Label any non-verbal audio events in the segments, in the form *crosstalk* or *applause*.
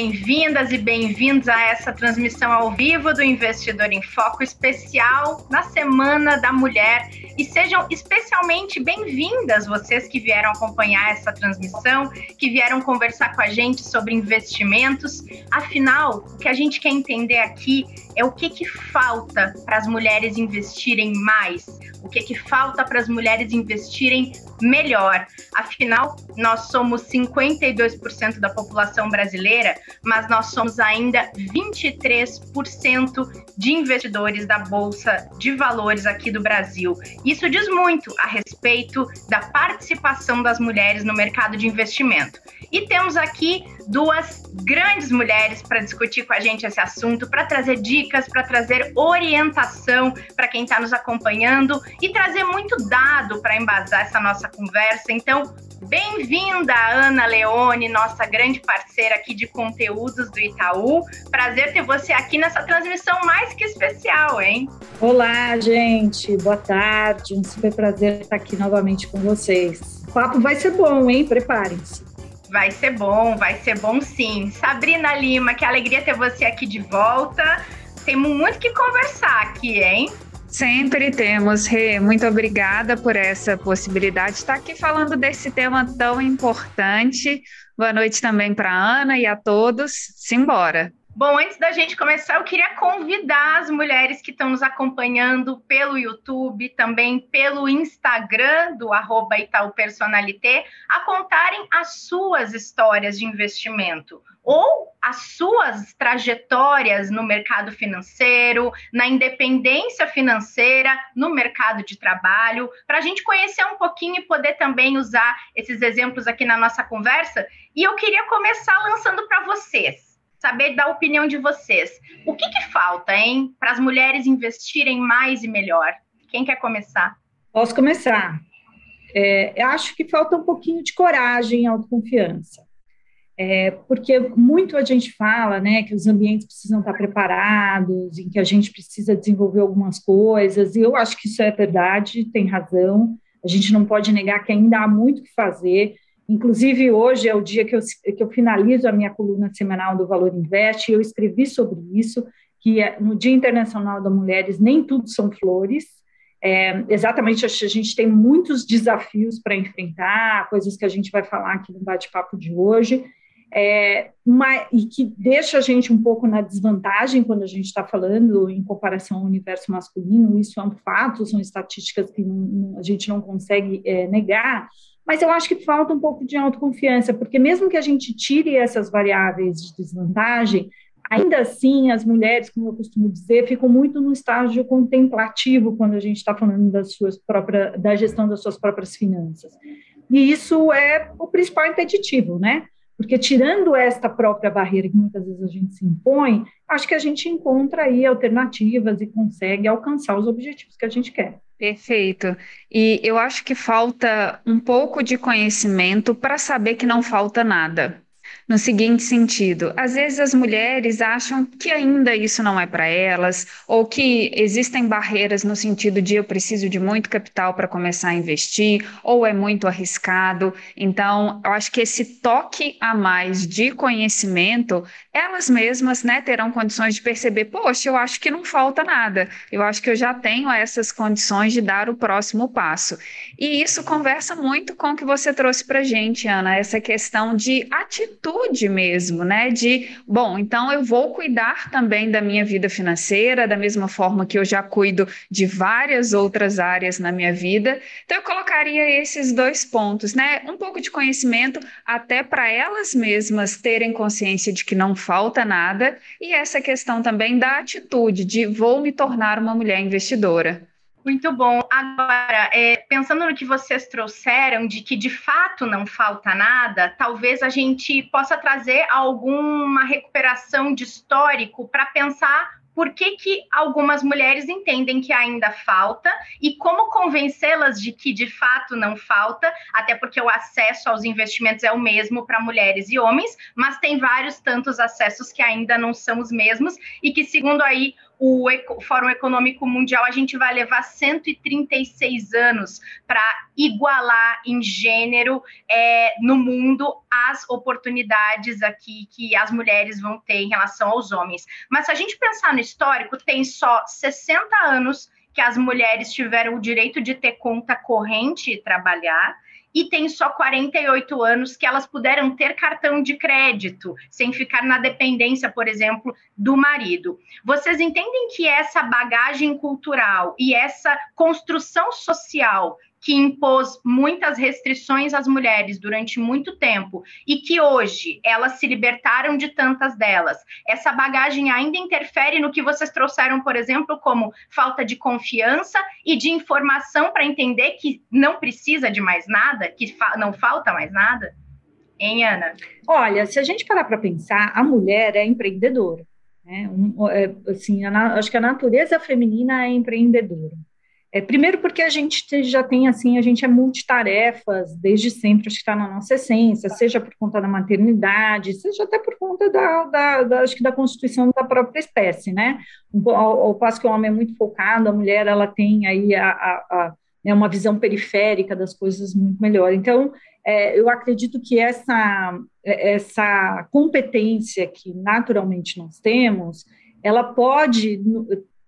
bem-vindas e bem-vindos a essa transmissão ao vivo do Investidor em Foco especial na Semana da Mulher. E sejam especialmente bem-vindas vocês que vieram acompanhar essa transmissão, que vieram conversar com a gente sobre investimentos. Afinal, o que a gente quer entender aqui é o que, que falta para as mulheres investirem mais, o que, que falta para as mulheres investirem melhor. Afinal, nós somos 52% da população brasileira, mas nós somos ainda 23% de investidores da Bolsa de Valores aqui do Brasil. Isso diz muito a respeito da participação das mulheres no mercado de investimento. E temos aqui duas grandes mulheres para discutir com a gente esse assunto, para trazer dicas, para trazer orientação para quem está nos acompanhando e trazer muito dado para embasar essa nossa conversa. Então, Bem-vinda, Ana Leone, nossa grande parceira aqui de conteúdos do Itaú. Prazer ter você aqui nessa transmissão mais que especial, hein? Olá, gente. Boa tarde. Um super prazer estar aqui novamente com vocês. O papo vai ser bom, hein? Preparem-se. Vai ser bom, vai ser bom sim. Sabrina Lima, que alegria ter você aqui de volta. Temos muito que conversar aqui, hein? Sempre temos, Rê. Muito obrigada por essa possibilidade de estar aqui falando desse tema tão importante. Boa noite também para Ana e a todos. Simbora! Bom, antes da gente começar, eu queria convidar as mulheres que estão nos acompanhando pelo YouTube, também pelo Instagram do arroba Itaú Personalité, a contarem as suas histórias de investimento ou as suas trajetórias no mercado financeiro, na independência financeira, no mercado de trabalho, para a gente conhecer um pouquinho e poder também usar esses exemplos aqui na nossa conversa. E eu queria começar lançando para vocês saber da opinião de vocês. O que, que falta, hein, para as mulheres investirem mais e melhor? Quem quer começar? Posso começar. É, acho que falta um pouquinho de coragem e autoconfiança. É, porque muito a gente fala, né, que os ambientes precisam estar preparados, em que a gente precisa desenvolver algumas coisas, e eu acho que isso é verdade, tem razão, a gente não pode negar que ainda há muito que fazer, Inclusive, hoje é o dia que eu, que eu finalizo a minha coluna semanal do Valor Investe, e eu escrevi sobre isso, que é, no Dia Internacional das Mulheres, nem tudo são flores, é, exatamente, a gente tem muitos desafios para enfrentar, coisas que a gente vai falar aqui no bate-papo de hoje, é, uma, e que deixa a gente um pouco na desvantagem quando a gente está falando em comparação ao universo masculino, isso é um fato, são estatísticas que não, a gente não consegue é, negar, mas eu acho que falta um pouco de autoconfiança, porque mesmo que a gente tire essas variáveis de desvantagem, ainda assim as mulheres, como eu costumo dizer, ficam muito no estágio contemplativo quando a gente está falando das suas próprias, da gestão das suas próprias finanças. E isso é o principal impeditivo, né? Porque tirando esta própria barreira que muitas vezes a gente se impõe, acho que a gente encontra aí alternativas e consegue alcançar os objetivos que a gente quer. Perfeito. E eu acho que falta um pouco de conhecimento para saber que não falta nada no seguinte sentido: às vezes as mulheres acham que ainda isso não é para elas, ou que existem barreiras no sentido de eu preciso de muito capital para começar a investir, ou é muito arriscado. Então, eu acho que esse toque a mais de conhecimento, elas mesmas né, terão condições de perceber: poxa, eu acho que não falta nada, eu acho que eu já tenho essas condições de dar o próximo passo. E isso conversa muito com o que você trouxe para gente, Ana, essa questão de atitude mesmo, né? De, bom, então eu vou cuidar também da minha vida financeira, da mesma forma que eu já cuido de várias outras áreas na minha vida. Então eu colocaria esses dois pontos, né? Um pouco de conhecimento até para elas mesmas terem consciência de que não falta nada e essa questão também da atitude de vou me tornar uma mulher investidora. Muito bom. Agora, é, pensando no que vocês trouxeram, de que de fato não falta nada, talvez a gente possa trazer alguma recuperação de histórico para pensar por que, que algumas mulheres entendem que ainda falta e como convencê-las de que de fato não falta, até porque o acesso aos investimentos é o mesmo para mulheres e homens, mas tem vários tantos acessos que ainda não são os mesmos e que, segundo aí o Fórum Econômico Mundial, a gente vai levar 136 anos para igualar em gênero é, no mundo as oportunidades aqui que as mulheres vão ter em relação aos homens. Mas se a gente pensar no histórico, tem só 60 anos que as mulheres tiveram o direito de ter conta corrente e trabalhar e tem só 48 anos que elas puderam ter cartão de crédito, sem ficar na dependência, por exemplo, do marido. Vocês entendem que essa bagagem cultural e essa construção social que impôs muitas restrições às mulheres durante muito tempo e que hoje elas se libertaram de tantas delas. Essa bagagem ainda interfere no que vocês trouxeram, por exemplo, como falta de confiança e de informação para entender que não precisa de mais nada, que fa não falta mais nada? Hein, Ana? Olha, se a gente parar para pensar, a mulher é empreendedora. Né? Um, é, assim, a, acho que a natureza feminina é empreendedora. É, primeiro porque a gente já tem, assim, a gente é multitarefas desde sempre, acho que está na nossa essência, seja por conta da maternidade, seja até por conta da, da, da acho que da constituição da própria espécie, né? Ao, ao, passo que o homem é muito focado, a mulher, ela tem aí a, a, a né, uma visão periférica das coisas muito melhor. Então, é, eu acredito que essa, essa competência que naturalmente nós temos, ela pode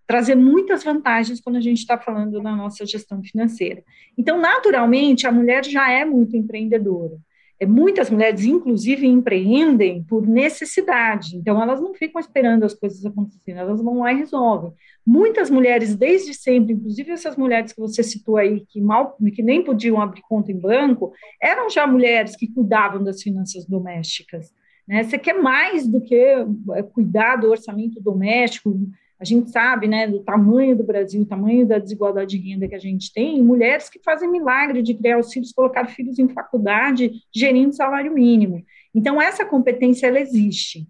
trazer muitas vantagens quando a gente está falando da nossa gestão financeira. Então, naturalmente, a mulher já é muito empreendedora. É, muitas mulheres, inclusive, empreendem por necessidade. Então, elas não ficam esperando as coisas acontecerem, elas vão lá e resolvem. Muitas mulheres, desde sempre, inclusive essas mulheres que você citou aí, que mal, que nem podiam abrir conta em banco, eram já mulheres que cuidavam das finanças domésticas. Né? Você quer mais do que é, cuidar do orçamento doméstico, a gente sabe, né, do tamanho do Brasil, o tamanho da desigualdade de renda que a gente tem, mulheres que fazem milagre de criar os filhos, colocar filhos em faculdade, gerindo salário mínimo. Então, essa competência, ela existe.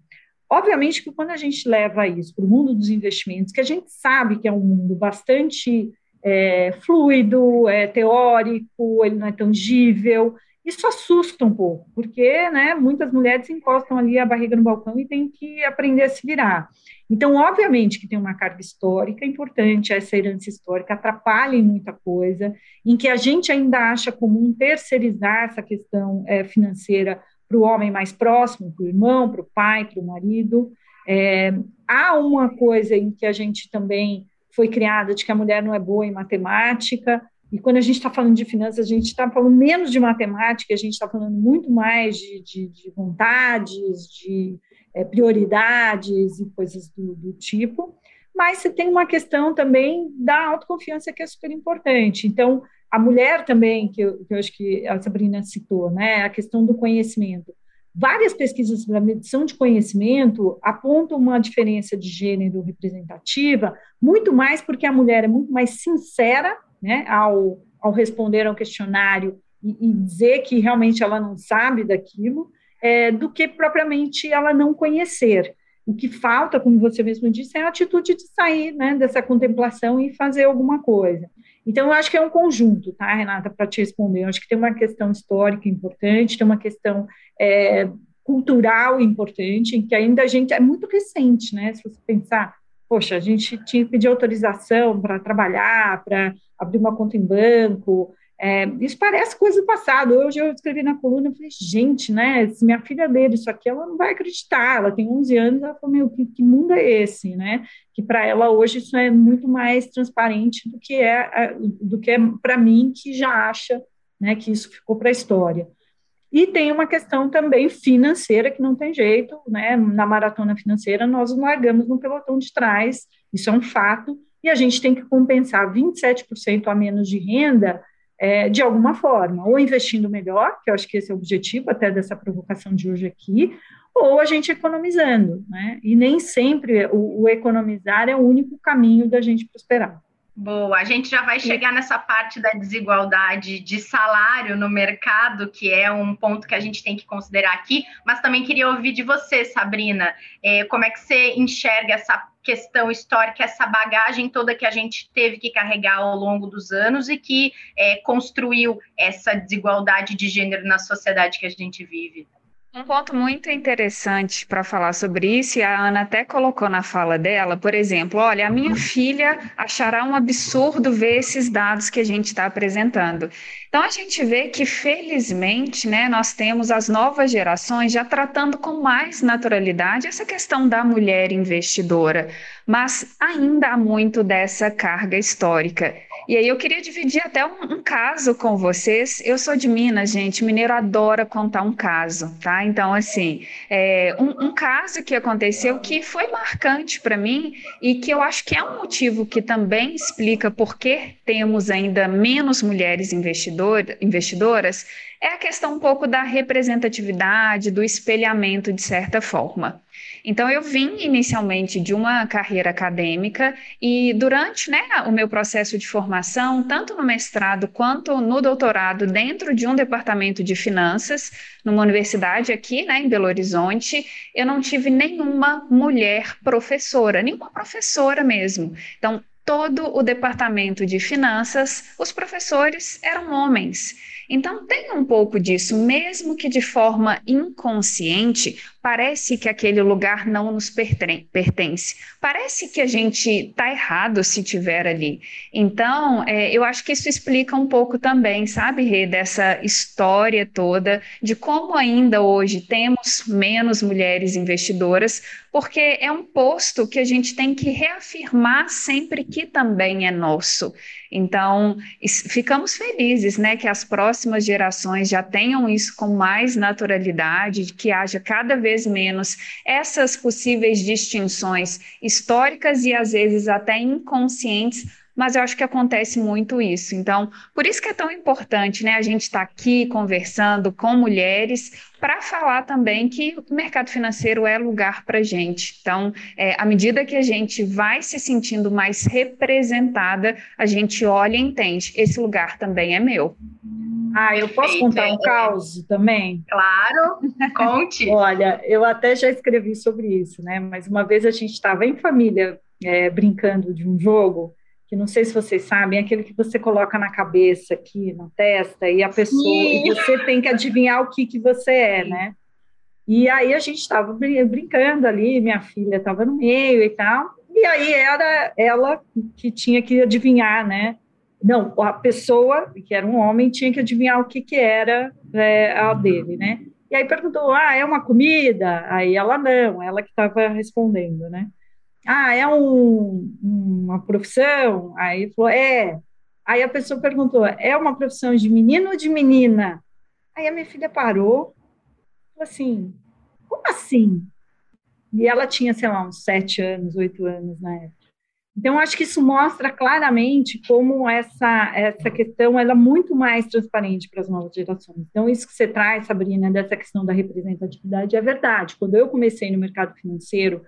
Obviamente que quando a gente leva isso para o mundo dos investimentos, que a gente sabe que é um mundo bastante é, fluido, é teórico, ele não é tangível, isso assusta um pouco, porque né, muitas mulheres encostam ali a barriga no balcão e têm que aprender a se virar. Então, obviamente que tem uma carga histórica importante, essa herança histórica atrapalha em muita coisa, em que a gente ainda acha comum terceirizar essa questão é, financeira para o homem mais próximo, para o irmão, para o pai, para o marido. É, há uma coisa em que a gente também foi criada de que a mulher não é boa em matemática, e quando a gente está falando de finanças, a gente está falando menos de matemática, a gente está falando muito mais de, de, de vontades, de é, prioridades e coisas do, do tipo. Mas você tem uma questão também da autoconfiança que é super importante. Então, a mulher também, que eu, que eu acho que a Sabrina citou, né, a questão do conhecimento. Várias pesquisas da medição de conhecimento apontam uma diferença de gênero representativa, muito mais porque a mulher é muito mais sincera né, ao, ao responder ao questionário e, e dizer que realmente ela não sabe daquilo, é, do que propriamente ela não conhecer. O que falta, como você mesmo disse, é a atitude de sair né, dessa contemplação e fazer alguma coisa. Então, eu acho que é um conjunto, tá, Renata, para te responder. Eu acho que tem uma questão histórica importante, tem uma questão é, cultural importante, em que ainda a gente é muito recente, né? Se você pensar, poxa, a gente tinha que pedir autorização para trabalhar, para abrir uma conta em banco. É, isso parece coisa do passado. Hoje eu escrevi na coluna e falei, gente, né? Se minha filha ler isso aqui, ela não vai acreditar. Ela tem 11 anos, ela falou, meu, que, que mundo é esse, né? Que para ela hoje isso é muito mais transparente do que é, do que é para mim, que já acha né, que isso ficou para a história. E tem uma questão também financeira que não tem jeito, né? Na maratona financeira, nós largamos no pelotão de trás, isso é um fato, e a gente tem que compensar 27% a menos de renda é, de alguma forma, ou investindo melhor, que eu acho que esse é o objetivo até dessa provocação de hoje aqui, ou a gente economizando, né? E nem sempre o, o economizar é o único caminho da gente prosperar. Boa, a gente já vai chegar nessa parte da desigualdade de salário no mercado, que é um ponto que a gente tem que considerar aqui, mas também queria ouvir de você, Sabrina, é, como é que você enxerga essa questão histórica, essa bagagem toda que a gente teve que carregar ao longo dos anos e que é, construiu essa desigualdade de gênero na sociedade que a gente vive? Um ponto muito interessante para falar sobre isso, e a Ana até colocou na fala dela, por exemplo, olha, a minha filha achará um absurdo ver esses dados que a gente está apresentando. Então a gente vê que, felizmente, né, nós temos as novas gerações já tratando com mais naturalidade essa questão da mulher investidora, mas ainda há muito dessa carga histórica. E aí eu queria dividir até um, um, caso com vocês. Eu sou de Minas, gente. Mineiro adora contar um caso, tá? Então, assim, é, um, um caso que aconteceu que foi marcante para mim e que eu acho que é um motivo que também explica por que temos ainda menos mulheres investidor, investidoras, é a questão um pouco da representatividade, do espelhamento de certa forma. Então, eu vim inicialmente de uma carreira acadêmica e durante né, o meu processo de formação, tanto no mestrado quanto no doutorado, dentro de um departamento de finanças, numa universidade aqui né, em Belo Horizonte, eu não tive nenhuma mulher professora, nenhuma professora mesmo. Então, todo o departamento de finanças, os professores eram homens. Então, tem um pouco disso, mesmo que de forma inconsciente, parece que aquele lugar não nos pertence. Parece que a gente está errado se tiver ali. Então, é, eu acho que isso explica um pouco também, sabe, Rê, dessa história toda de como ainda hoje temos menos mulheres investidoras, porque é um posto que a gente tem que reafirmar sempre que também é nosso. Então, ficamos felizes, né, que as próximas gerações já tenham isso com mais naturalidade, que haja cada vez vez menos essas possíveis distinções históricas e às vezes até inconscientes, mas eu acho que acontece muito isso. Então, por isso que é tão importante, né, a gente estar tá aqui conversando com mulheres para falar também que o mercado financeiro é lugar para gente. Então, é, à medida que a gente vai se sentindo mais representada, a gente olha e entende, esse lugar também é meu. Ah, eu posso contar um caos também? Claro, *laughs* conte. Olha, eu até já escrevi sobre isso, né? Mas uma vez a gente estava em família é, brincando de um jogo que não sei se vocês sabem, é aquele que você coloca na cabeça aqui, na testa, e a pessoa, Sim. e você tem que adivinhar o que, que você é, né? E aí a gente estava brincando ali, minha filha estava no meio e tal, e aí era ela que tinha que adivinhar, né? Não, a pessoa, que era um homem, tinha que adivinhar o que, que era é, a dele, né? E aí perguntou, ah, é uma comida? Aí ela não, ela que estava respondendo, né? Ah, é um, uma profissão? Aí falou, é. Aí a pessoa perguntou, é uma profissão de menino ou de menina? Aí a minha filha parou, falou assim, como assim? E ela tinha, sei lá, uns sete anos, oito anos na época. Então, acho que isso mostra claramente como essa, essa questão ela é muito mais transparente para as novas gerações. Então, isso que você traz, Sabrina, dessa questão da representatividade é verdade. Quando eu comecei no mercado financeiro,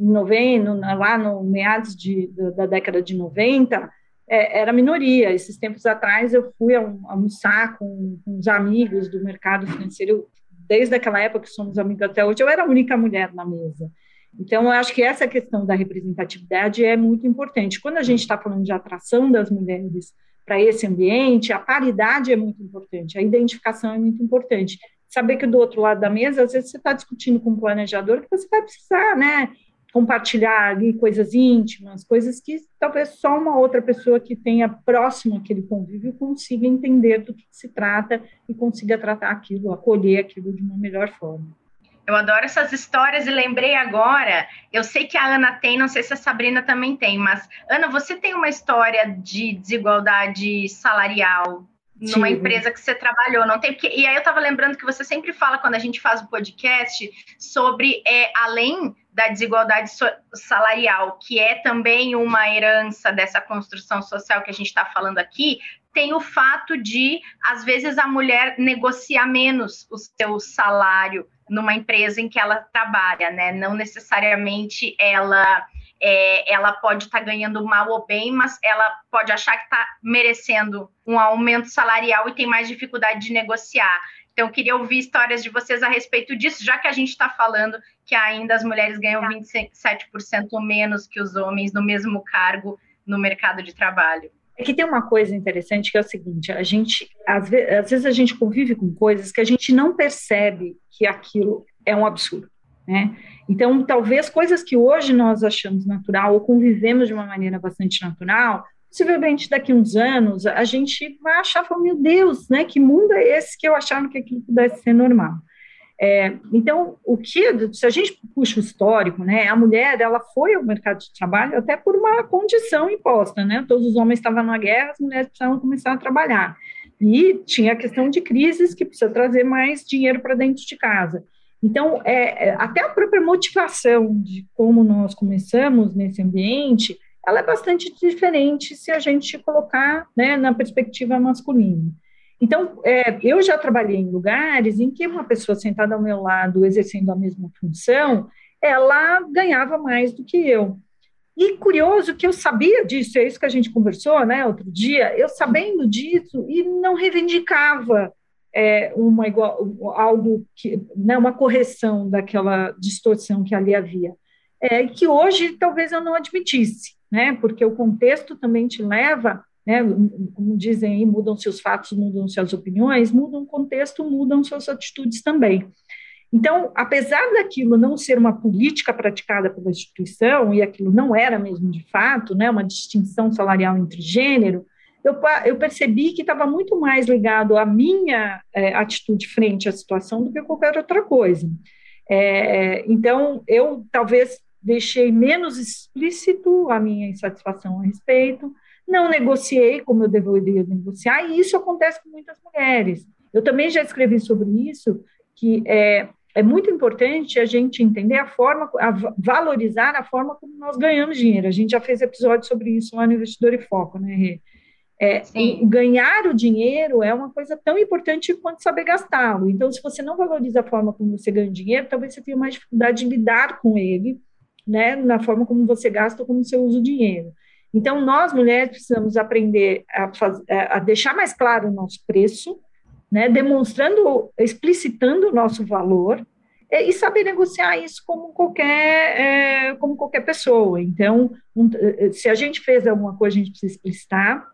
em novembro, lá no meados de, da, da década de 90, é, era minoria. Esses tempos atrás, eu fui almoçar com, com os amigos do mercado financeiro, desde aquela época que somos amigos até hoje, eu era a única mulher na mesa. Então, eu acho que essa questão da representatividade é muito importante. Quando a gente está falando de atração das mulheres para esse ambiente, a paridade é muito importante, a identificação é muito importante. Saber que do outro lado da mesa, às vezes você está discutindo com um planejador que você vai precisar, né? Compartilhar ali coisas íntimas, coisas que talvez só uma outra pessoa que tenha próximo aquele convívio consiga entender do que se trata e consiga tratar aquilo, acolher aquilo de uma melhor forma. Eu adoro essas histórias e lembrei agora. Eu sei que a Ana tem, não sei se a Sabrina também tem, mas Ana, você tem uma história de desigualdade salarial numa empresa que você trabalhou, não tem? Porque, e aí eu estava lembrando que você sempre fala quando a gente faz o podcast sobre é, além da desigualdade salarial, que é também uma herança dessa construção social que a gente está falando aqui, tem o fato de, às vezes, a mulher negociar menos o seu salário numa empresa em que ela trabalha, né? Não necessariamente ela é, ela pode estar tá ganhando mal ou bem, mas ela pode achar que está merecendo um aumento salarial e tem mais dificuldade de negociar. Então, eu queria ouvir histórias de vocês a respeito disso, já que a gente está falando que ainda as mulheres ganham 27% menos que os homens no mesmo cargo no mercado de trabalho. É que tem uma coisa interessante que é o seguinte: a gente, às vezes, às vezes a gente convive com coisas que a gente não percebe que aquilo é um absurdo. Né? Então, talvez coisas que hoje nós achamos natural ou convivemos de uma maneira bastante natural, possivelmente daqui a uns anos a gente vai achar, meu Deus, né, que mundo é esse que eu achava que aquilo pudesse ser normal? É, então, o que, se a gente puxa o histórico, né, a mulher, ela foi ao mercado de trabalho até por uma condição imposta, né, todos os homens estavam na guerra, as mulheres precisavam começar a trabalhar, e tinha a questão de crises que precisa trazer mais dinheiro para dentro de casa. Então, é, é, até a própria motivação de como nós começamos nesse ambiente, ela é bastante diferente se a gente colocar né, na perspectiva masculina. Então, é, eu já trabalhei em lugares em que uma pessoa sentada ao meu lado, exercendo a mesma função, ela ganhava mais do que eu. E curioso que eu sabia disso, é isso que a gente conversou, né, outro dia, eu sabendo disso e não reivindicava é, uma igual, algo que, né, uma correção daquela distorção que ali havia, é, que hoje talvez eu não admitisse, né, porque o contexto também te leva né, como dizem aí, mudam-se os fatos, mudam-se as opiniões, mudam o contexto, mudam suas atitudes também. Então, apesar daquilo não ser uma política praticada pela instituição, e aquilo não era mesmo de fato, né, uma distinção salarial entre gênero, eu, eu percebi que estava muito mais ligado à minha é, atitude frente à situação do que qualquer outra coisa. É, então, eu talvez deixei menos explícito a minha insatisfação a respeito, não negociei como eu deveria negociar, e isso acontece com muitas mulheres. Eu também já escrevi sobre isso, que é, é muito importante a gente entender a forma, a valorizar a forma como nós ganhamos dinheiro. A gente já fez episódio sobre isso lá no Investidor e Foco, né, Rê? É, ganhar o dinheiro é uma coisa tão importante quanto saber gastá-lo. Então, se você não valoriza a forma como você ganha dinheiro, talvez você tenha mais dificuldade de lidar com ele, né, na forma como você gasta ou como você usa o dinheiro. Então, nós mulheres precisamos aprender a, faz, a deixar mais claro o nosso preço, né, demonstrando, explicitando o nosso valor e, e saber negociar isso como qualquer, é, como qualquer pessoa. Então, um, se a gente fez alguma coisa, a gente precisa explicitar.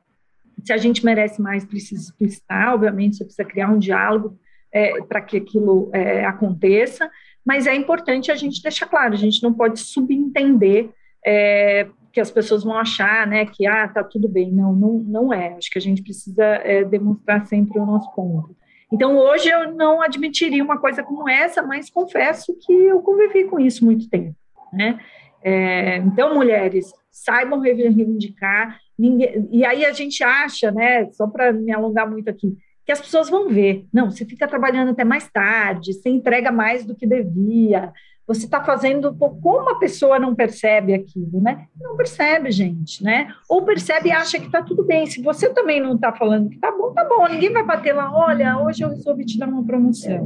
Se a gente merece mais, precisa explicitar. Obviamente, você precisa criar um diálogo é, para que aquilo é, aconteça. Mas é importante a gente deixar claro, a gente não pode subentender é, que as pessoas vão achar, né, que ah, tá tudo bem. Não, não, não é. Acho que a gente precisa é, demonstrar sempre o nosso ponto. Então, hoje eu não admitiria uma coisa como essa, mas confesso que eu convivi com isso muito tempo, né? É, então, mulheres, saibam reivindicar. Ninguém, e aí a gente acha, né, só para me alongar muito aqui, que as pessoas vão ver. Não, você fica trabalhando até mais tarde, você entrega mais do que devia, você está fazendo, como a pessoa não percebe aquilo, né? Não percebe, gente, né? Ou percebe e acha que está tudo bem. Se você também não está falando que está bom, tá bom. Ninguém vai bater lá, olha, hoje eu resolvi te dar uma promoção.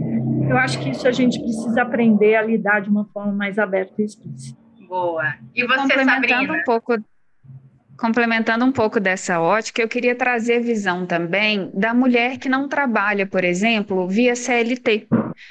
Eu acho que isso a gente precisa aprender a lidar de uma forma mais aberta e explícita. Boa. E você, Sabrina? um pouco Complementando um pouco dessa ótica, eu queria trazer visão também da mulher que não trabalha, por exemplo, via CLT.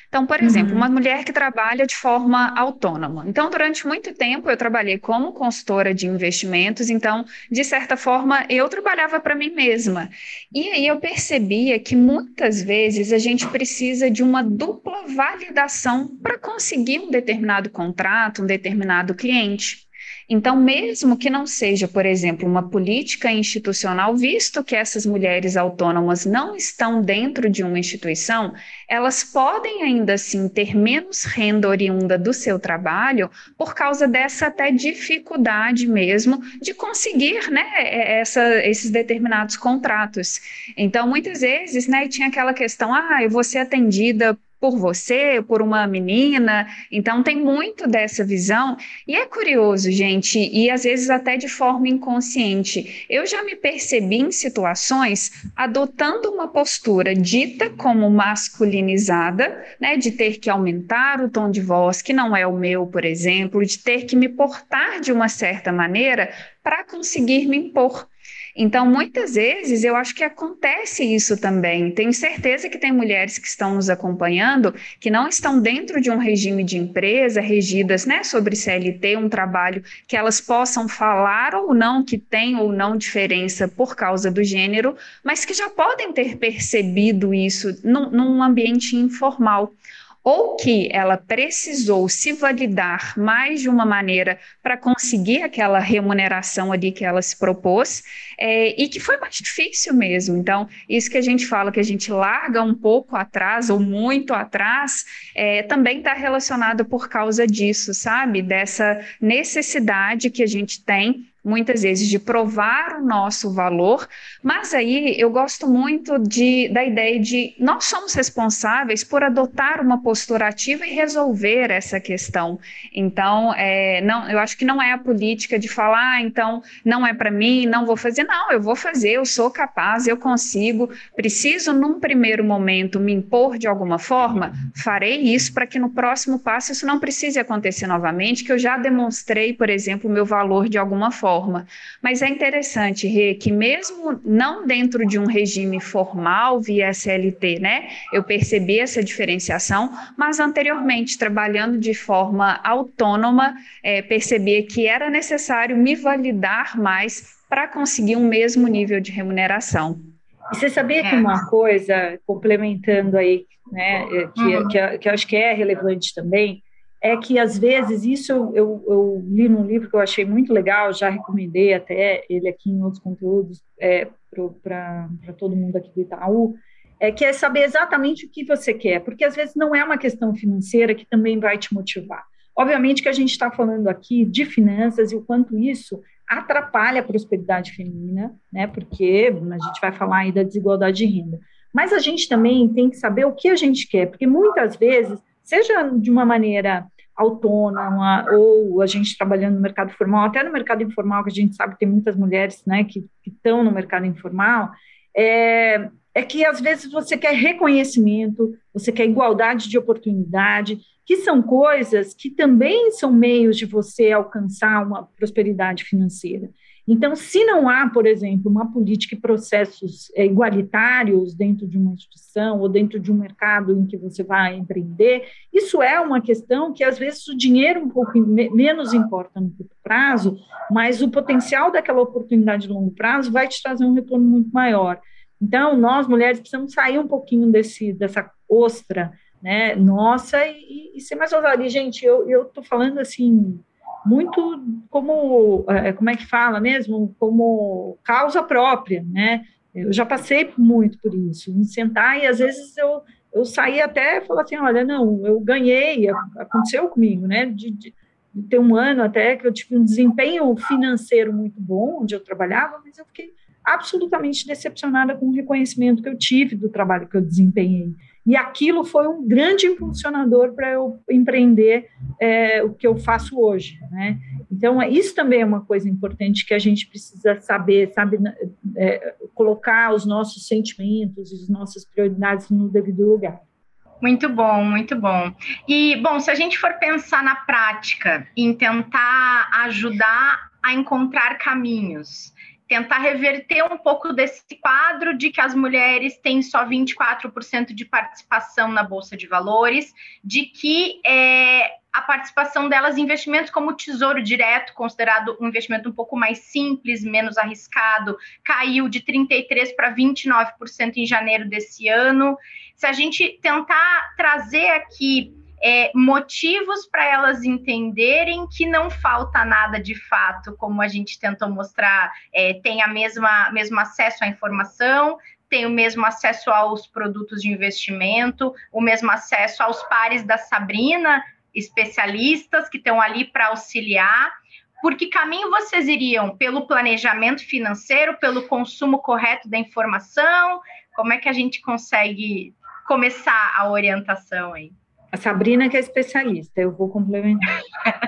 Então, por exemplo, uhum. uma mulher que trabalha de forma autônoma. Então, durante muito tempo eu trabalhei como consultora de investimentos, então, de certa forma, eu trabalhava para mim mesma. E aí eu percebia que muitas vezes a gente precisa de uma dupla validação para conseguir um determinado contrato, um determinado cliente. Então, mesmo que não seja, por exemplo, uma política institucional, visto que essas mulheres autônomas não estão dentro de uma instituição, elas podem ainda assim ter menos renda oriunda do seu trabalho por causa dessa até dificuldade mesmo de conseguir né, essa, esses determinados contratos. Então, muitas vezes, né, tinha aquela questão, ah, eu vou ser atendida por você, por uma menina. Então, tem muito dessa visão. E é curioso, gente, e às vezes até de forma inconsciente. Eu já me percebi em situações adotando uma postura dita como masculinizada, né, de ter que aumentar o tom de voz, que não é o meu, por exemplo, de ter que me portar de uma certa maneira para conseguir me impor. Então, muitas vezes, eu acho que acontece isso também. Tenho certeza que tem mulheres que estão nos acompanhando que não estão dentro de um regime de empresa, regidas né, sobre CLT, um trabalho que elas possam falar ou não que tem ou não diferença por causa do gênero, mas que já podem ter percebido isso num, num ambiente informal ou que ela precisou se validar mais de uma maneira para conseguir aquela remuneração ali que ela se propôs, é, e que foi mais difícil mesmo. Então, isso que a gente fala que a gente larga um pouco atrás ou muito atrás, é, também está relacionado por causa disso, sabe? Dessa necessidade que a gente tem muitas vezes de provar o nosso valor, mas aí eu gosto muito de, da ideia de nós somos responsáveis por adotar uma postura ativa e resolver essa questão. Então, é, não, eu acho que não é a política de falar, ah, então não é para mim, não vou fazer. Não, eu vou fazer, eu sou capaz, eu consigo. Preciso, num primeiro momento, me impor de alguma forma? Farei isso para que no próximo passo isso não precise acontecer novamente, que eu já demonstrei, por exemplo, o meu valor de alguma forma forma. Mas é interessante, Rê, que mesmo não dentro de um regime formal via SLT, né, eu percebi essa diferenciação, mas anteriormente, trabalhando de forma autônoma, é, percebi que era necessário me validar mais para conseguir um mesmo nível de remuneração. E você sabia que é. uma coisa, complementando aí, né, é, que, uhum. que, que eu acho que é relevante também, é que às vezes isso eu, eu, eu, li num livro que eu achei muito legal, já recomendei até ele aqui em outros conteúdos é, para todo mundo aqui do Itaú, é que é saber exatamente o que você quer, porque às vezes não é uma questão financeira que também vai te motivar. Obviamente que a gente está falando aqui de finanças e o quanto isso atrapalha a prosperidade feminina, né? Porque a gente vai falar aí da desigualdade de renda. Mas a gente também tem que saber o que a gente quer, porque muitas vezes, seja de uma maneira autônoma, ou a gente trabalhando no mercado formal, até no mercado informal, que a gente sabe que tem muitas mulheres né, que estão no mercado informal, é, é que às vezes você quer reconhecimento, você quer igualdade de oportunidade, que são coisas que também são meios de você alcançar uma prosperidade financeira. Então, se não há, por exemplo, uma política e processos é, igualitários dentro de uma instituição ou dentro de um mercado em que você vai empreender, isso é uma questão que, às vezes, o dinheiro um pouco menos importa no curto prazo, mas o potencial daquela oportunidade de longo prazo vai te trazer um retorno muito maior. Então, nós, mulheres, precisamos sair um pouquinho desse, dessa ostra né, nossa e, e ser mais ousada. E, gente, eu estou falando assim muito como, é, como é que fala mesmo, como causa própria, né? Eu já passei muito por isso, me sentar e às vezes eu, eu saí até falar assim, olha, não, eu ganhei, aconteceu comigo, né? De, de, de, ter um ano até que eu tive um desempenho financeiro muito bom, onde eu trabalhava, mas eu fiquei absolutamente decepcionada com o reconhecimento que eu tive do trabalho que eu desempenhei. E aquilo foi um grande impulsionador para eu empreender é, o que eu faço hoje, né? Então, isso também é uma coisa importante que a gente precisa saber, sabe, é, colocar os nossos sentimentos e as nossas prioridades no devido lugar. Muito bom, muito bom. E, bom, se a gente for pensar na prática, em tentar ajudar a encontrar caminhos, tentar reverter um pouco desse quadro de que as mulheres têm só 24% de participação na Bolsa de Valores, de que é, a participação delas em investimentos como o Tesouro Direto, considerado um investimento um pouco mais simples, menos arriscado, caiu de 33% para 29% em janeiro desse ano. Se a gente tentar trazer aqui é, motivos para elas entenderem que não falta nada de fato, como a gente tentou mostrar, é, tem a mesma mesmo acesso à informação, tem o mesmo acesso aos produtos de investimento, o mesmo acesso aos pares da Sabrina, especialistas que estão ali para auxiliar. Por que caminho vocês iriam? Pelo planejamento financeiro, pelo consumo correto da informação? Como é que a gente consegue começar a orientação aí? A Sabrina que é especialista, eu vou complementar. *laughs*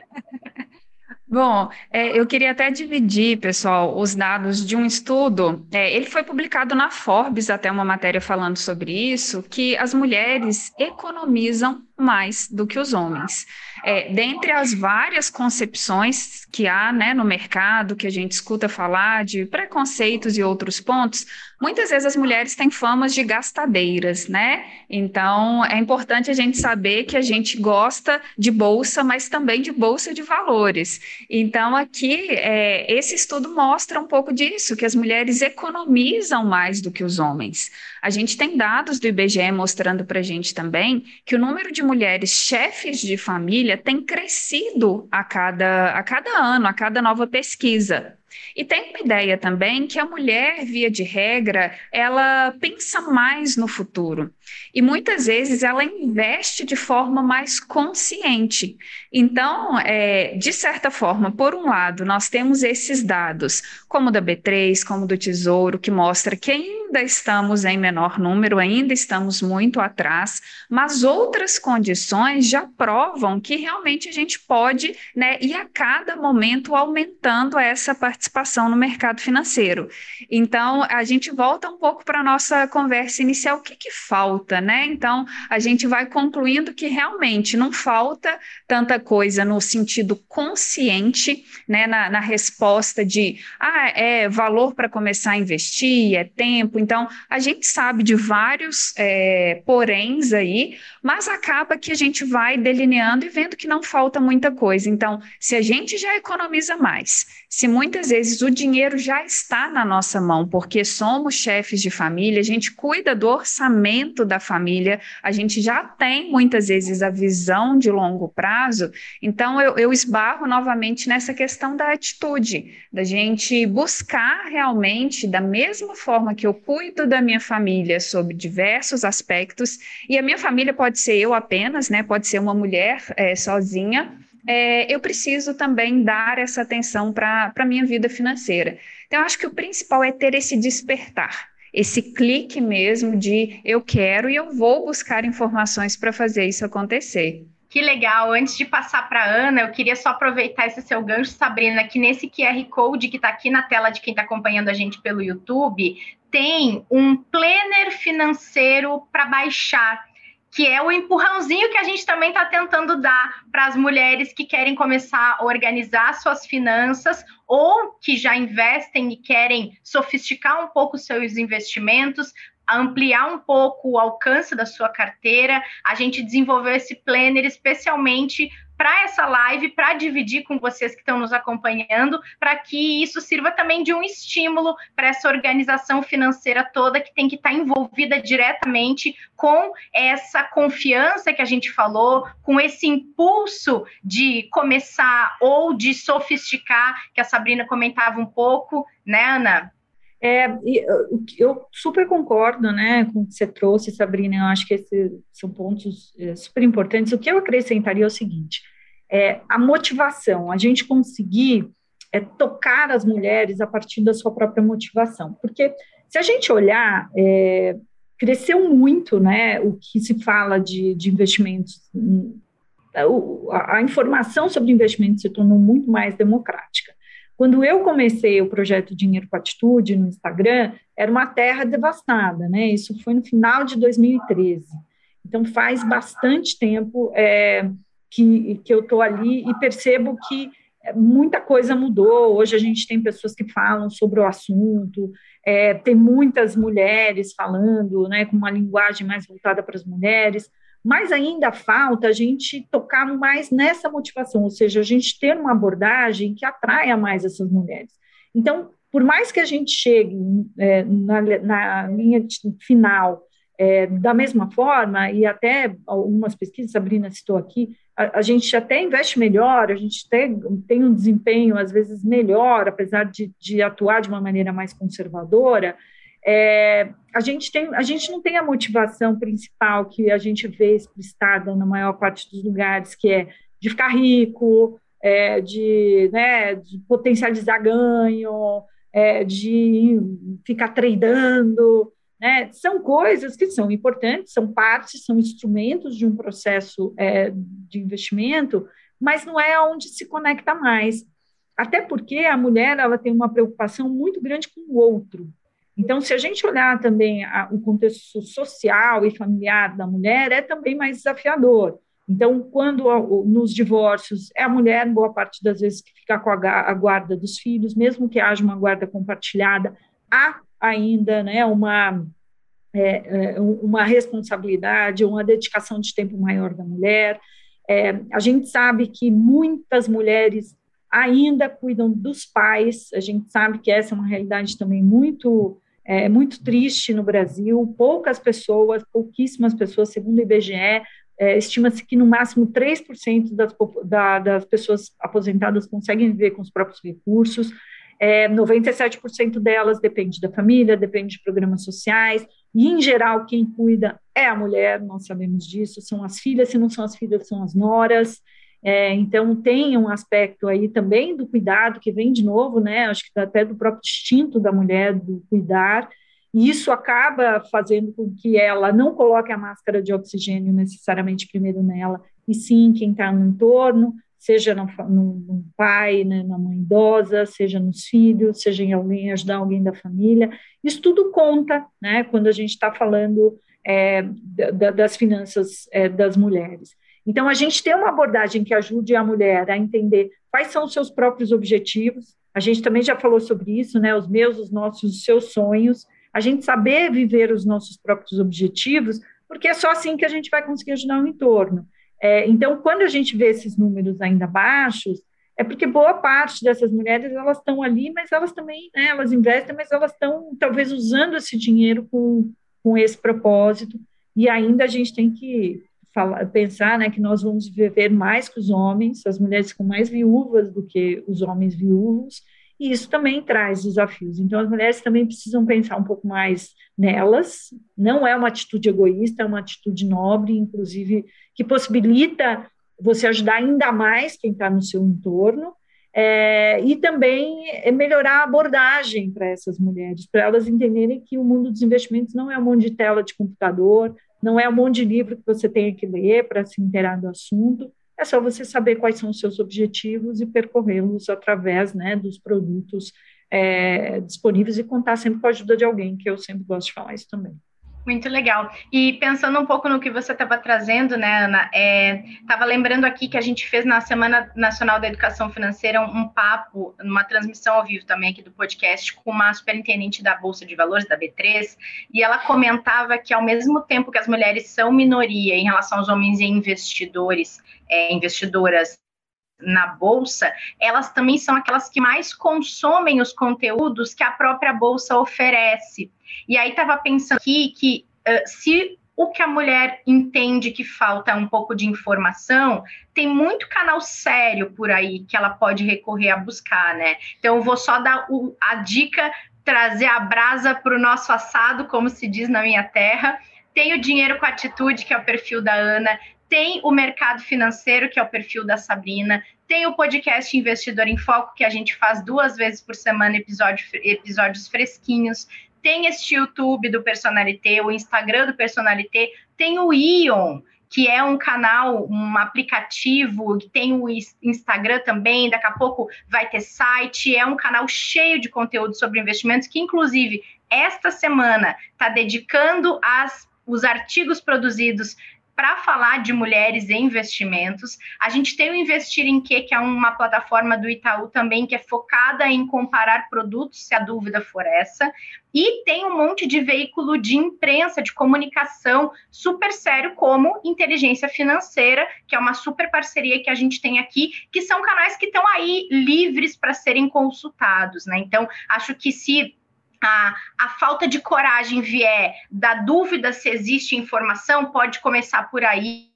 Bom, é, eu queria até dividir, pessoal, os dados de um estudo. É, ele foi publicado na Forbes, até uma matéria falando sobre isso, que as mulheres economizam mais do que os homens. É, dentre as várias concepções que há né, no mercado, que a gente escuta falar de preconceitos e outros pontos, muitas vezes as mulheres têm famas de gastadeiras, né? Então é importante a gente saber que a gente gosta de bolsa, mas também de bolsa de valores. Então aqui é, esse estudo mostra um pouco disso, que as mulheres economizam mais do que os homens. A gente tem dados do IBGE mostrando para a gente também que o número de mulheres chefes de família tem crescido a cada, a cada ano, a cada nova pesquisa. E tem uma ideia também que a mulher, via de regra, ela pensa mais no futuro. E muitas vezes ela investe de forma mais consciente. Então, é, de certa forma, por um lado, nós temos esses dados, como da B3, como do Tesouro, que mostra que ainda estamos em menor número, ainda estamos muito atrás, mas outras condições já provam que realmente a gente pode né, ir a cada momento aumentando essa participação no mercado financeiro. Então, a gente volta um pouco para a nossa conversa inicial, o que, que falta, né? Então, a gente vai concluindo que realmente não falta tanta coisa no sentido consciente, né, na, na resposta de, ah, é valor para começar a investir, é tempo. Então, a gente sabe de vários é, poréns aí, mas acaba que a gente vai delineando e vendo que não falta muita coisa. Então, se a gente já economiza mais, se muitas vezes o dinheiro já está na nossa mão, porque somos chefes de família, a gente cuida do orçamento da família, a gente já tem muitas vezes a visão de longo prazo, então eu, eu esbarro novamente nessa questão da atitude, da gente buscar realmente, da mesma forma que eu cuido da minha família sobre diversos aspectos, e a minha família pode ser eu apenas, né? Pode ser uma mulher é, sozinha é, eu preciso também dar essa atenção para a minha vida financeira. Então, eu acho que o principal é ter esse despertar, esse clique mesmo de eu quero e eu vou buscar informações para fazer isso acontecer. Que legal. Antes de passar para Ana, eu queria só aproveitar esse seu gancho, Sabrina, que nesse QR Code que está aqui na tela de quem está acompanhando a gente pelo YouTube, tem um planner financeiro para baixar que é o empurrãozinho que a gente também está tentando dar para as mulheres que querem começar a organizar suas finanças ou que já investem e querem sofisticar um pouco seus investimentos, ampliar um pouco o alcance da sua carteira. A gente desenvolveu esse planner especialmente para essa live, para dividir com vocês que estão nos acompanhando, para que isso sirva também de um estímulo para essa organização financeira toda que tem que estar tá envolvida diretamente com essa confiança que a gente falou, com esse impulso de começar ou de sofisticar, que a Sabrina comentava um pouco, né, Ana? É, eu super concordo né, com o que você trouxe, Sabrina. Eu acho que esses são pontos é, super importantes. O que eu acrescentaria é o seguinte: é, a motivação, a gente conseguir é, tocar as mulheres a partir da sua própria motivação. Porque se a gente olhar, é, cresceu muito né, o que se fala de, de investimentos. A, a informação sobre investimentos se tornou muito mais democrática. Quando eu comecei o projeto Dinheiro com Atitude no Instagram, era uma terra devastada, né? Isso foi no final de 2013. Então, faz bastante tempo é, que, que eu estou ali e percebo que muita coisa mudou. Hoje a gente tem pessoas que falam sobre o assunto, é, tem muitas mulheres falando, né, com uma linguagem mais voltada para as mulheres mas ainda falta a gente tocar mais nessa motivação, ou seja, a gente ter uma abordagem que atraia mais essas mulheres. Então, por mais que a gente chegue é, na, na, linha final é, da mesma forma, e até algumas pesquisas, Sabrina citou aqui, a, a gente até investe melhor, a gente tem, tem um desempenho, às vezes, melhor, apesar de, de atuar de uma maneira mais conservadora, é, a, gente tem, a gente não tem a motivação principal que a gente vê explicitada na maior parte dos lugares, que é de ficar rico, é, de, né, de potencializar ganho, é, de ficar tradando, né? São coisas que são importantes, são partes, são instrumentos de um processo é, de investimento, mas não é onde se conecta mais. Até porque a mulher ela tem uma preocupação muito grande com o outro. Então, se a gente olhar também a, o contexto social e familiar da mulher, é também mais desafiador. Então, quando nos divórcios é a mulher, boa parte das vezes, que fica com a guarda dos filhos, mesmo que haja uma guarda compartilhada, há ainda né, uma, é, é uma responsabilidade, uma dedicação de tempo maior da mulher. É, a gente sabe que muitas mulheres ainda cuidam dos pais, a gente sabe que essa é uma realidade também muito é, muito triste no Brasil, poucas pessoas, pouquíssimas pessoas, segundo o IBGE, é, estima-se que no máximo 3% das, da, das pessoas aposentadas conseguem viver com os próprios recursos, é, 97% delas depende da família, depende de programas sociais, e em geral quem cuida é a mulher, nós sabemos disso, são as filhas, se não são as filhas, são as noras, é, então, tem um aspecto aí também do cuidado, que vem de novo, né? Acho que até do próprio instinto da mulher do cuidar, e isso acaba fazendo com que ela não coloque a máscara de oxigênio necessariamente primeiro nela, e sim quem está no entorno, seja no, no, no pai, né, na mãe idosa, seja nos filhos, seja em alguém, ajudar alguém da família. Isso tudo conta, né? Quando a gente está falando é, da, das finanças é, das mulheres. Então, a gente tem uma abordagem que ajude a mulher a entender quais são os seus próprios objetivos. A gente também já falou sobre isso, né? Os meus, os nossos, os seus sonhos. A gente saber viver os nossos próprios objetivos, porque é só assim que a gente vai conseguir ajudar o entorno. É, então, quando a gente vê esses números ainda baixos, é porque boa parte dessas mulheres elas estão ali, mas elas também, né, elas investem, mas elas estão talvez usando esse dinheiro com, com esse propósito, e ainda a gente tem que falar, pensar né, que nós vamos viver mais que os homens, as mulheres ficam mais viúvas do que os homens viúvos, e isso também traz desafios. Então, as mulheres também precisam pensar um pouco mais nelas, não é uma atitude egoísta, é uma atitude nobre, inclusive, que possibilita você ajudar ainda mais quem está no seu entorno, é, e também é melhorar a abordagem para essas mulheres, para elas entenderem que o mundo dos investimentos não é um monte de tela de computador, não é um monte de livro que você tenha que ler para se inteirar do assunto, é só você saber quais são os seus objetivos e percorrê-los através né, dos produtos é, disponíveis e contar sempre com a ajuda de alguém, que eu sempre gosto de falar isso também. Muito legal. E pensando um pouco no que você estava trazendo, né, Ana, estava é, lembrando aqui que a gente fez na Semana Nacional da Educação Financeira um, um, papo, uma transmissão ao vivo também aqui do podcast, com uma superintendente da Bolsa de Valores, da B3, e ela comentava que, ao mesmo tempo que as mulheres são minoria em relação aos homens e investidores, é, investidoras na bolsa, elas também são aquelas que mais consomem os conteúdos que a própria bolsa oferece. E aí estava pensando aqui que uh, se o que a mulher entende que falta é um pouco de informação, tem muito canal sério por aí que ela pode recorrer a buscar, né? Então, vou só dar o, a dica, trazer a brasa para o nosso assado, como se diz na minha terra. Tem o Dinheiro com Atitude, que é o perfil da Ana, tem o mercado financeiro, que é o perfil da Sabrina, tem o podcast Investidor em Foco, que a gente faz duas vezes por semana episódio, episódios fresquinhos, tem este YouTube do Personalité, o Instagram do Personalité, tem o Ion, que é um canal, um aplicativo, que tem o Instagram também, daqui a pouco vai ter site, é um canal cheio de conteúdo sobre investimentos, que inclusive esta semana está dedicando as, os artigos produzidos para falar de mulheres em investimentos. A gente tem o Investir em Que, que é uma plataforma do Itaú também, que é focada em comparar produtos, se a dúvida for essa. E tem um monte de veículo de imprensa, de comunicação super sério, como Inteligência Financeira, que é uma super parceria que a gente tem aqui, que são canais que estão aí livres para serem consultados, né? Então, acho que se a, a falta de coragem vier da dúvida se existe informação, pode começar por aí.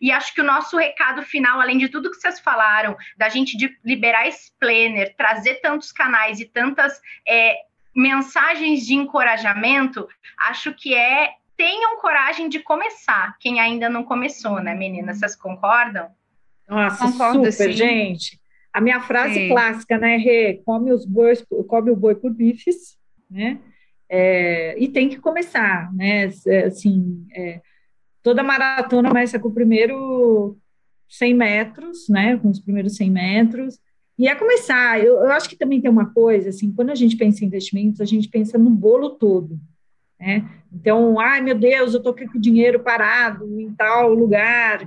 E acho que o nosso recado final, além de tudo que vocês falaram, da gente de liberar esse planner, trazer tantos canais e tantas é, mensagens de encorajamento, acho que é tenham coragem de começar, quem ainda não começou, né, meninas? Vocês concordam? Nossa, Concordo, super, sim. gente. A minha frase sim. clássica, né, Rê? Come, os bois, come o boi por bifes né? É, e tem que começar, né? É, assim, é, toda maratona começa com o primeiro 100 metros, né? Com os primeiros 100 metros. E é começar. Eu, eu acho que também tem uma coisa, assim, quando a gente pensa em investimentos, a gente pensa no bolo todo, né? Então, ai meu Deus, eu estou com o dinheiro parado em tal lugar.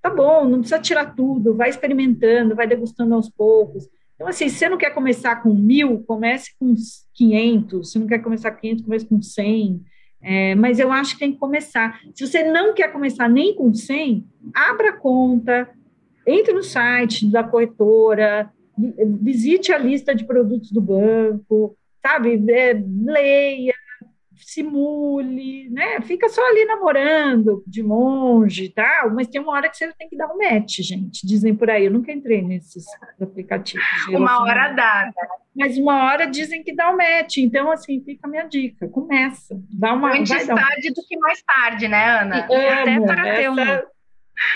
tá bom, não precisa tirar tudo, vai experimentando, vai degustando aos poucos. Então, assim, se você não quer começar com mil, comece com 500. Se não quer começar com 500, comece com 100. É, mas eu acho que tem que começar. Se você não quer começar nem com 100, abra conta, entre no site da corretora, visite a lista de produtos do banco, sabe? É, leia, simule, né? Fica só ali namorando de longe e tal, mas tem uma hora que você tem que dar um match, gente. Dizem por aí, eu nunca entrei nesses aplicativos. Uma hora dá. Mas uma hora dizem que dá um match, então assim, fica a minha dica, começa. Dá uma, Antes tarde um... do que mais tarde, né, Ana? Até para ter um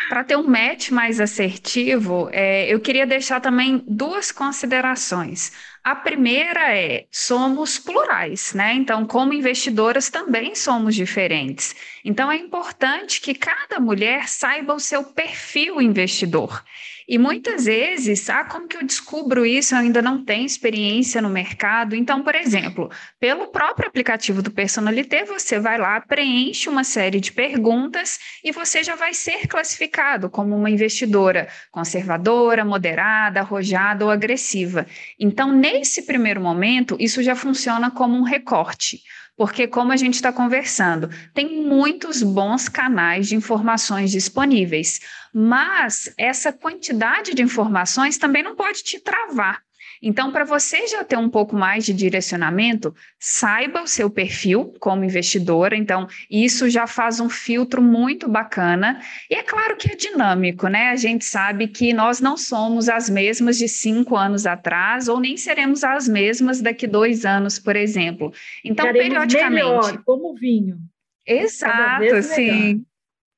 para ter um match mais assertivo, é, eu queria deixar também duas considerações. A primeira é: somos plurais, né? Então, como investidoras, também somos diferentes. Então, é importante que cada mulher saiba o seu perfil investidor. E muitas vezes, ah, como que eu descubro isso? Eu ainda não tenho experiência no mercado. Então, por exemplo, pelo próprio aplicativo do Personalité, você vai lá, preenche uma série de perguntas e você já vai ser classificado como uma investidora conservadora, moderada, arrojada ou agressiva. Então, nesse primeiro momento, isso já funciona como um recorte porque, como a gente está conversando, tem muitos bons canais de informações disponíveis, mas essa quantidade de informações também não pode te travar. Então, para você já ter um pouco mais de direcionamento, saiba o seu perfil como investidora. Então, isso já faz um filtro muito bacana. E é claro que é dinâmico, né? A gente sabe que nós não somos as mesmas de cinco anos atrás, ou nem seremos as mesmas daqui dois anos, por exemplo. Então, periodicamente. Melhor, como vinho. Exato, sim.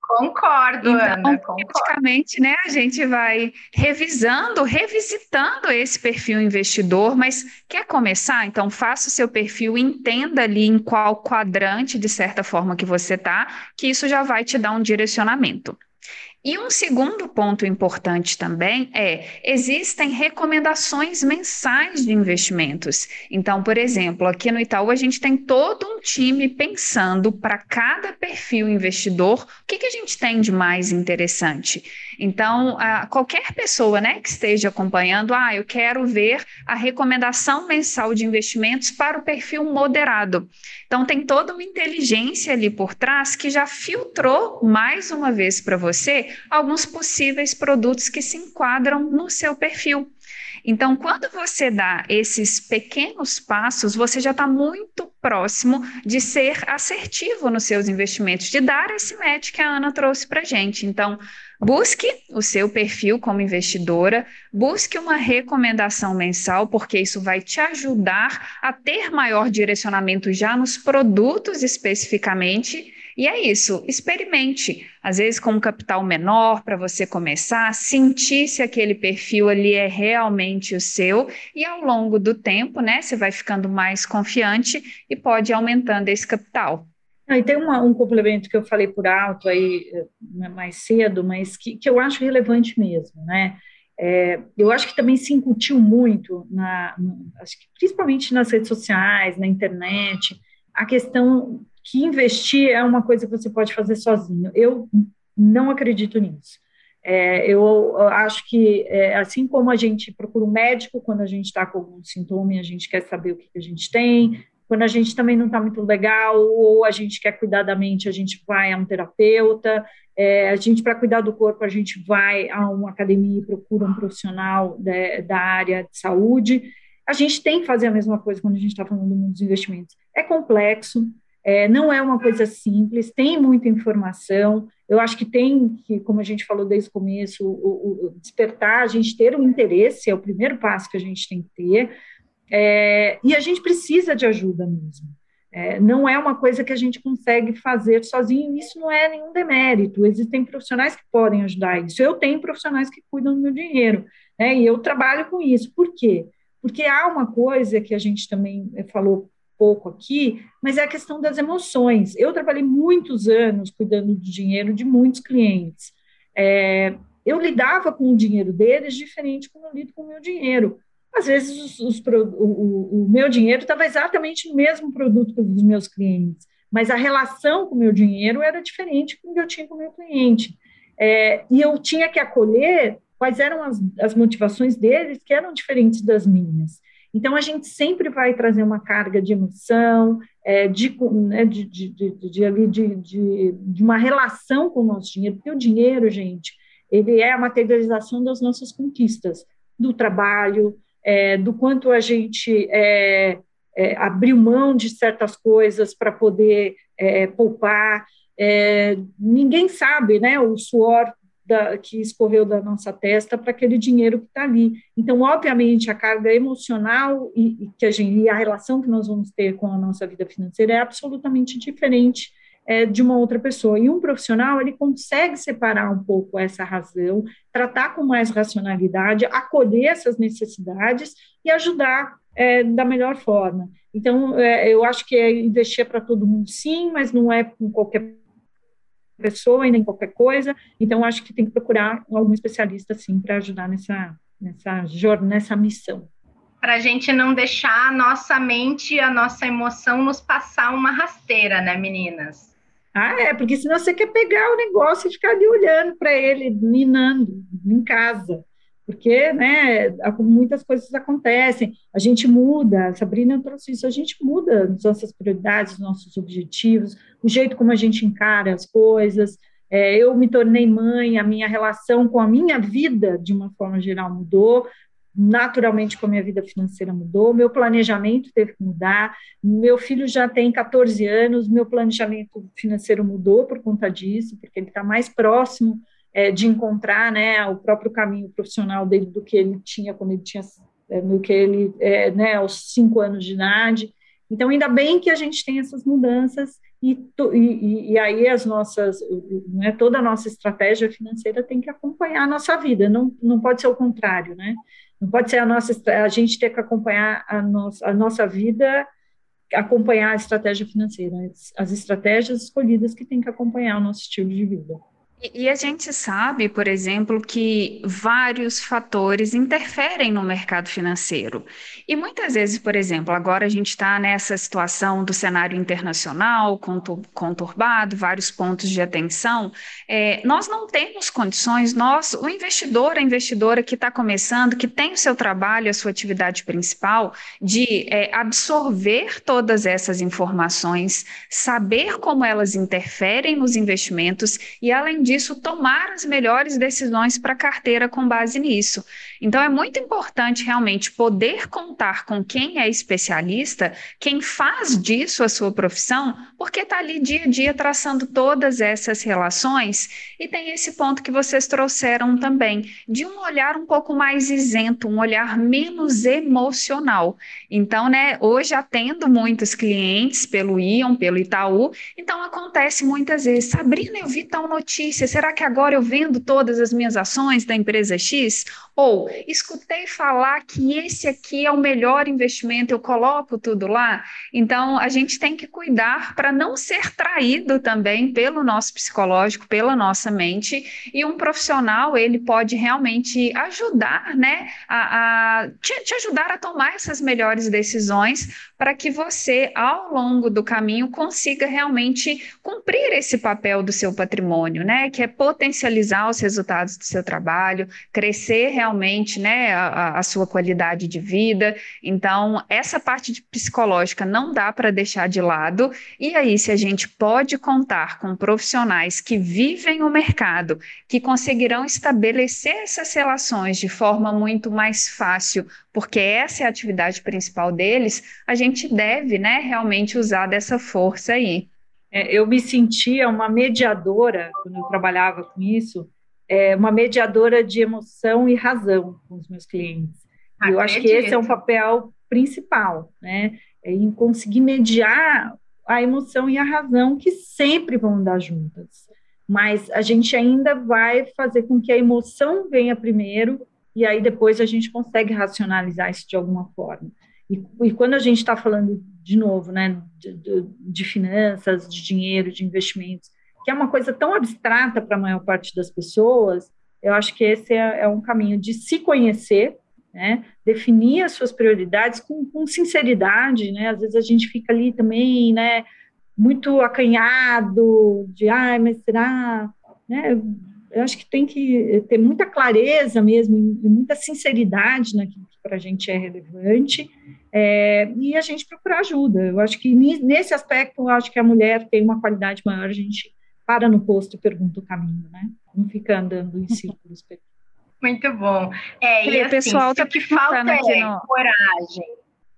Concordo, então, Ana. Praticamente, né, a gente vai revisando, revisitando esse perfil investidor, mas quer começar? Então, faça o seu perfil, entenda ali em qual quadrante, de certa forma, que você está, que isso já vai te dar um direcionamento. E um segundo ponto importante também é: existem recomendações mensais de investimentos. Então, por exemplo, aqui no Itaú a gente tem todo um time pensando para cada perfil investidor o que, que a gente tem de mais interessante. Então, a, qualquer pessoa né, que esteja acompanhando, ah, eu quero ver a recomendação mensal de investimentos para o perfil moderado. Então, tem toda uma inteligência ali por trás que já filtrou mais uma vez para você alguns possíveis produtos que se enquadram no seu perfil. Então, quando você dá esses pequenos passos, você já está muito próximo de ser assertivo nos seus investimentos, de dar esse match que a Ana trouxe para gente. Então, busque o seu perfil como investidora, busque uma recomendação mensal, porque isso vai te ajudar a ter maior direcionamento já nos produtos especificamente e é isso, experimente. Às vezes com um capital menor para você começar, sentir se aquele perfil ali é realmente o seu e ao longo do tempo, né, você vai ficando mais confiante e pode ir aumentando esse capital. Ah, e tem uma, um complemento que eu falei por alto aí né, mais cedo, mas que, que eu acho relevante mesmo, né? É, eu acho que também se incutiu muito, na, acho que principalmente nas redes sociais, na internet, a questão que investir é uma coisa que você pode fazer sozinho. Eu não acredito nisso. É, eu, acho que, é, assim como a gente procura um médico quando a gente está com algum sintoma e a gente quer saber o que, que a gente tem, quando a gente também não está muito legal ou a gente quer cuidar da mente, a gente vai a um terapeuta. É, a gente, para cuidar do corpo, a gente vai a uma academia e procura um profissional de, da área de saúde. A gente tem que fazer a mesma coisa quando a gente está falando do mundo dos investimentos. É complexo, é, não é uma coisa simples, tem muita informação. Eu acho que tem que, como a gente falou desde o começo, o, o despertar, a gente ter o um interesse é o primeiro passo que a gente tem que ter. É, e a gente precisa de ajuda mesmo. É, não é uma coisa que a gente consegue fazer sozinho, isso não é nenhum demérito. Existem profissionais que podem ajudar isso. Eu tenho profissionais que cuidam do meu dinheiro, né, e eu trabalho com isso. Por quê? Porque há uma coisa que a gente também falou pouco aqui, mas é a questão das emoções. Eu trabalhei muitos anos cuidando do dinheiro de muitos clientes. É, eu lidava com o dinheiro deles diferente como eu lido com o meu dinheiro. Às vezes, os, os, o, o, meu dinheiro estava exatamente no mesmo produto que dos meus clientes, mas a relação com o meu dinheiro era diferente do que eu tinha com o meu cliente. é, e eu tinha que acolher quais eram as, as motivações deles, que eram diferentes das minhas. Então, a gente sempre vai trazer uma carga de emoção, é, de, né, de, de, de, uma relação com o nosso dinheiro, porque o dinheiro, gente, ele é a materialização das nossas conquistas, do trabalho, é, do quanto a gente é, é, abriu mão de certas coisas para poder é, poupar. É, ninguém sabe né, o suor da, que escorreu da nossa testa para aquele dinheiro que está ali. Então, obviamente, a carga emocional e, e, que a gente, e a relação que nós vamos ter com a nossa vida financeira é absolutamente diferente é, de uma outra pessoa. E um profissional, ele consegue separar um pouco essa razão, tratar com mais racionalidade, acolher essas necessidades e ajudar é, da melhor forma. Então, é, eu acho que é investir para todo mundo, sim, mas não é com qualquer pessoa e nem qualquer coisa. Então, acho que tem que procurar algum especialista, sim, para ajudar nessa, nessa, nessa missão. Para a gente não deixar a nossa mente, a nossa emoção nos passar uma rasteira, né, meninas? Ah, é, porque senão você quer pegar o negócio e ficar ali olhando para ele, minando em casa. Porque né, muitas coisas acontecem, a gente muda, a Sabrina trouxe isso, a gente muda as nossas prioridades, os nossos objetivos, o jeito como a gente encara as coisas. É, eu me tornei mãe, a minha relação com a minha vida, de uma forma geral, mudou, naturalmente com a minha vida financeira mudou, meu planejamento teve que mudar, meu filho já tem 14 anos, meu planejamento financeiro mudou por conta disso, porque ele está mais próximo é, de encontrar né, o próprio caminho profissional dele do que ele tinha quando ele tinha é, do que ele é, né, aos cinco anos de idade. Então, ainda bem que a gente tem essas mudanças e, e, e aí as nossas, né, toda a nossa estratégia financeira tem que acompanhar a nossa vida, não, não pode ser o contrário, né? Não pode ser a nossa a gente ter que acompanhar a nossa, a nossa vida, acompanhar a estratégia financeira, as estratégias escolhidas que tem que acompanhar o nosso estilo de vida. E a gente sabe, por exemplo, que vários fatores interferem no mercado financeiro. E muitas vezes, por exemplo, agora a gente está nessa situação do cenário internacional conturbado, vários pontos de atenção. É, nós não temos condições, nós, o investidor, a investidora que está começando, que tem o seu trabalho, a sua atividade principal, de é, absorver todas essas informações, saber como elas interferem nos investimentos e, além disso, disso, tomar as melhores decisões para a carteira com base nisso. Então, é muito importante realmente poder contar com quem é especialista, quem faz disso a sua profissão, porque está ali dia a dia traçando todas essas relações. E tem esse ponto que vocês trouxeram também, de um olhar um pouco mais isento, um olhar menos emocional. Então, né, hoje atendo muitos clientes pelo Ion, pelo Itaú, então acontece muitas vezes, Sabrina, eu vi tal notícia será que agora eu vendo todas as minhas ações da empresa X? Ou escutei falar que esse aqui é o melhor investimento, eu coloco tudo lá? Então, a gente tem que cuidar para não ser traído também pelo nosso psicológico, pela nossa mente, e um profissional, ele pode realmente ajudar, né, a, a te, te ajudar a tomar essas melhores decisões para que você, ao longo do caminho, consiga realmente cumprir esse papel do seu patrimônio, né, que é potencializar os resultados do seu trabalho, crescer realmente né, a, a sua qualidade de vida. Então, essa parte psicológica não dá para deixar de lado. E aí, se a gente pode contar com profissionais que vivem o mercado, que conseguirão estabelecer essas relações de forma muito mais fácil, porque essa é a atividade principal deles, a gente deve né, realmente usar dessa força aí. É, eu me sentia uma mediadora, quando eu trabalhava com isso, é, uma mediadora de emoção e razão com os meus clientes. E eu acho que esse é um papel principal, né? É em conseguir mediar a emoção e a razão, que sempre vão andar juntas. Mas a gente ainda vai fazer com que a emoção venha primeiro, e aí depois a gente consegue racionalizar isso de alguma forma. E, e quando a gente está falando, de novo, né, de, de, de, finanças, de dinheiro, de investimentos, que é uma coisa tão abstrata para a maior parte das pessoas, eu acho que esse é, é um caminho de se conhecer, né, definir as suas prioridades com, com sinceridade, né, às vezes a gente fica ali também, né, muito acanhado, de, ai, mas será, né, eu acho que tem que ter muita clareza mesmo e muita sinceridade naquilo que para a gente é relevante é, e a gente procurar ajuda. Eu acho que nesse aspecto, eu acho que a mulher tem uma qualidade maior, a gente para no posto e pergunta o caminho, né? Não fica andando em círculos. *laughs* Muito bom. É, e, o assim, pessoal está que falta é no... coragem.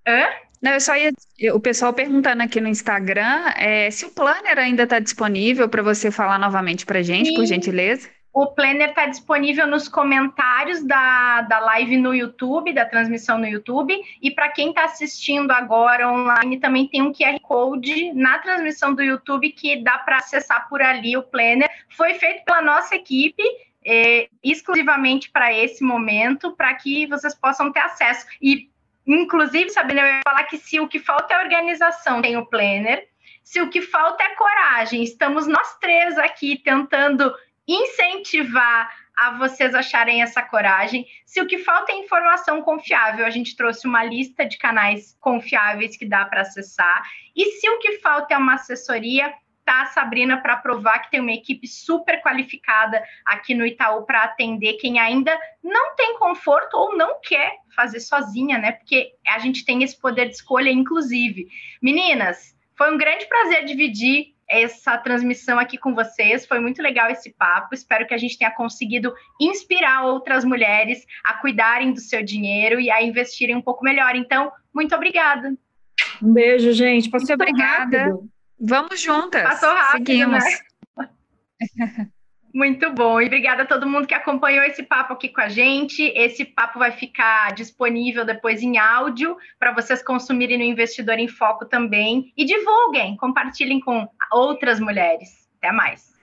Hã? Não, eu só ia. O pessoal perguntando aqui no Instagram é, se o planner ainda está disponível para você falar novamente para gente, Sim. por gentileza. O planner está disponível nos comentários da, da live no YouTube, da transmissão no YouTube. E para quem está assistindo agora online, também tem um QR Code na transmissão do YouTube que dá para acessar por ali o planner. Foi feito pela nossa equipe. É, exclusivamente para esse momento, para que vocês possam ter acesso. E, inclusive, Sabrina, eu ia falar que se o que falta é organização, tem o planner. Se o que falta é coragem, estamos nós três aqui tentando incentivar a vocês acharem essa coragem. Se o que falta é informação confiável, a gente trouxe uma lista de canais confiáveis que dá para acessar. E se o que falta é uma assessoria, tá a Sabrina para provar que tem uma equipe super qualificada aqui no Itaú para atender quem ainda não tem conforto ou não quer fazer sozinha, né? Porque a gente tem esse poder de escolha, inclusive. Meninas, foi um grande prazer dividir essa transmissão aqui com vocês. Foi muito legal esse papo. Espero que a gente tenha conseguido inspirar outras mulheres a cuidarem do seu dinheiro e a investirem um pouco melhor. Então, muito obrigada. Um beijo, gente. Passou muito obrigada. Rápido. Vamos juntas. Passou rápido, Seguimos. Né? *laughs* Muito bom. E obrigada a todo mundo que acompanhou esse papo aqui com a gente. Esse papo vai ficar disponível depois em áudio para vocês consumirem no Investidor em Foco também. E divulguem, compartilhem com outras mulheres. Até mais.